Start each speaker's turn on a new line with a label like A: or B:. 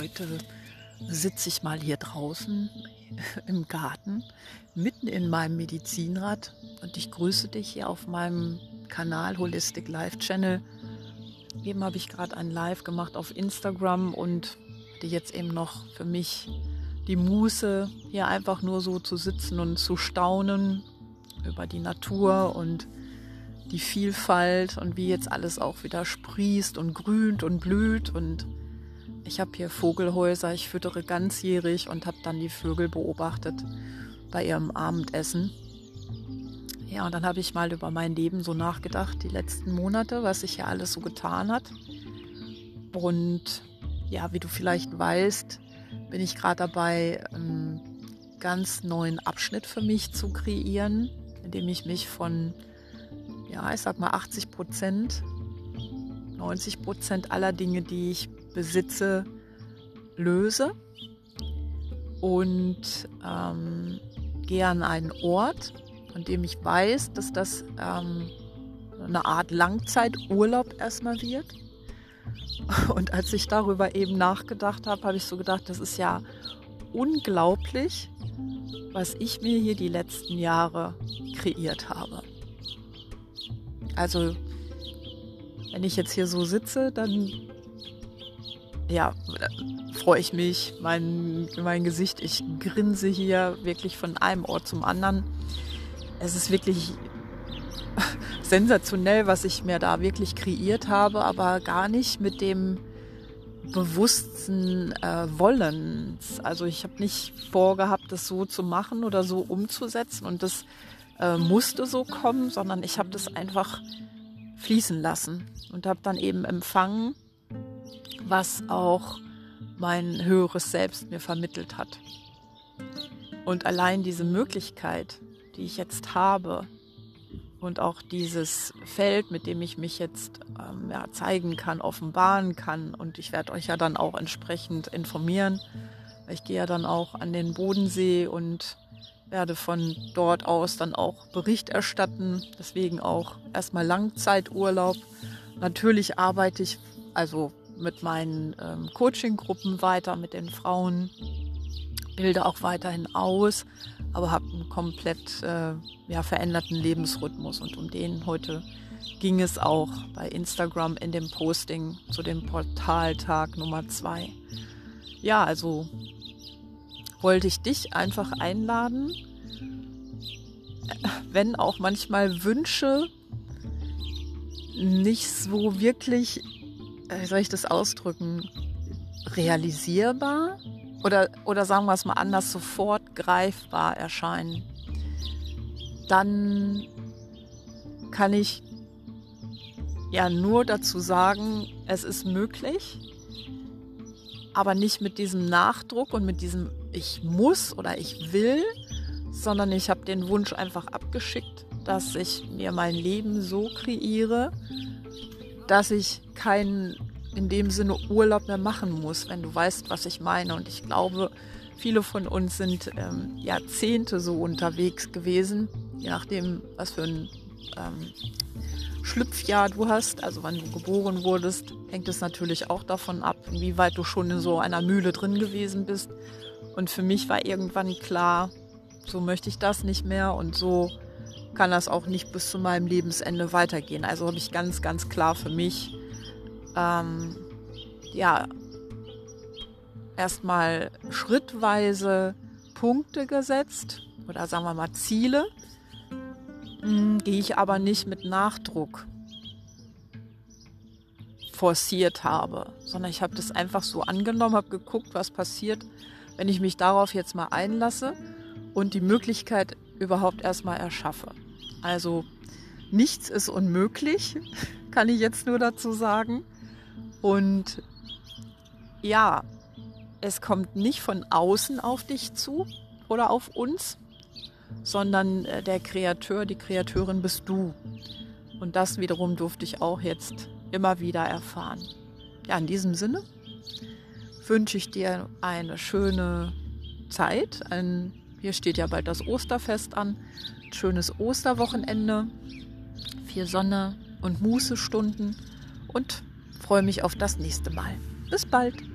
A: heute sitze ich mal hier draußen im Garten, mitten in meinem Medizinrad und ich grüße dich hier auf meinem Kanal Holistic Life Channel. Eben habe ich gerade ein Live gemacht auf Instagram und die jetzt eben noch für mich die Muße, hier einfach nur so zu sitzen und zu staunen über die Natur und die Vielfalt und wie jetzt alles auch wieder sprießt und grünt und blüht und ich habe hier Vogelhäuser, ich füttere ganzjährig und habe dann die Vögel beobachtet bei ihrem Abendessen. Ja, und dann habe ich mal über mein Leben so nachgedacht, die letzten Monate, was sich hier alles so getan hat. Und ja, wie du vielleicht weißt, bin ich gerade dabei, einen ganz neuen Abschnitt für mich zu kreieren, indem ich mich von, ja, ich sag mal 80 Prozent, 90 Prozent aller Dinge, die ich besitze, löse und ähm, gehe an einen Ort, von dem ich weiß, dass das ähm, eine Art Langzeiturlaub erstmal wird. Und als ich darüber eben nachgedacht habe, habe ich so gedacht, das ist ja unglaublich, was ich mir hier die letzten Jahre kreiert habe. Also, wenn ich jetzt hier so sitze, dann ja, freue ich mich, mein, mein Gesicht, ich grinse hier wirklich von einem Ort zum anderen. Es ist wirklich sensationell, was ich mir da wirklich kreiert habe, aber gar nicht mit dem bewussten äh, Wollens. Also ich habe nicht vorgehabt, das so zu machen oder so umzusetzen und das äh, musste so kommen, sondern ich habe das einfach fließen lassen und habe dann eben empfangen, was auch mein höheres Selbst mir vermittelt hat. Und allein diese Möglichkeit, die ich jetzt habe und auch dieses Feld, mit dem ich mich jetzt ähm, ja, zeigen kann, offenbaren kann und ich werde euch ja dann auch entsprechend informieren. Ich gehe ja dann auch an den Bodensee und werde von dort aus dann auch Bericht erstatten. Deswegen auch erstmal Langzeiturlaub. Natürlich arbeite ich also mit meinen ähm, Coaching-Gruppen weiter, mit den Frauen, bilde auch weiterhin aus, aber habe einen komplett äh, ja, veränderten Lebensrhythmus und um den heute ging es auch bei Instagram in dem Posting zu dem Portaltag Nummer zwei. Ja, also wollte ich dich einfach einladen, wenn auch manchmal Wünsche nicht so wirklich wie soll ich das ausdrücken, realisierbar? Oder, oder sagen wir es mal anders, sofort greifbar erscheinen, dann kann ich ja nur dazu sagen, es ist möglich, aber nicht mit diesem Nachdruck und mit diesem ich muss oder ich will, sondern ich habe den Wunsch einfach abgeschickt, dass ich mir mein Leben so kreiere, dass ich keinen in dem Sinne Urlaub mehr machen muss, wenn du weißt, was ich meine. Und ich glaube, viele von uns sind ähm, Jahrzehnte so unterwegs gewesen, je nachdem, was für ein ähm, Schlüpfjahr du hast, also wann du geboren wurdest, hängt es natürlich auch davon ab, wie weit du schon in so einer Mühle drin gewesen bist. Und für mich war irgendwann klar, so möchte ich das nicht mehr und so kann das auch nicht bis zu meinem Lebensende weitergehen. Also habe ich ganz, ganz klar für mich, ähm, ja, erstmal schrittweise Punkte gesetzt oder sagen wir mal Ziele, hm, die ich aber nicht mit Nachdruck forciert habe, sondern ich habe das einfach so angenommen, habe geguckt, was passiert, wenn ich mich darauf jetzt mal einlasse und die Möglichkeit überhaupt erstmal erschaffe. Also nichts ist unmöglich, kann ich jetzt nur dazu sagen. Und ja, es kommt nicht von außen auf dich zu oder auf uns, sondern äh, der Kreateur, die Kreateurin bist du. Und das wiederum durfte ich auch jetzt immer wieder erfahren. Ja, in diesem Sinne wünsche ich dir eine schöne Zeit. Ein, hier steht ja bald das Osterfest an. Ein schönes Osterwochenende. Vier Sonne und Mußestunden. Und freue mich auf das nächste Mal. Bis bald.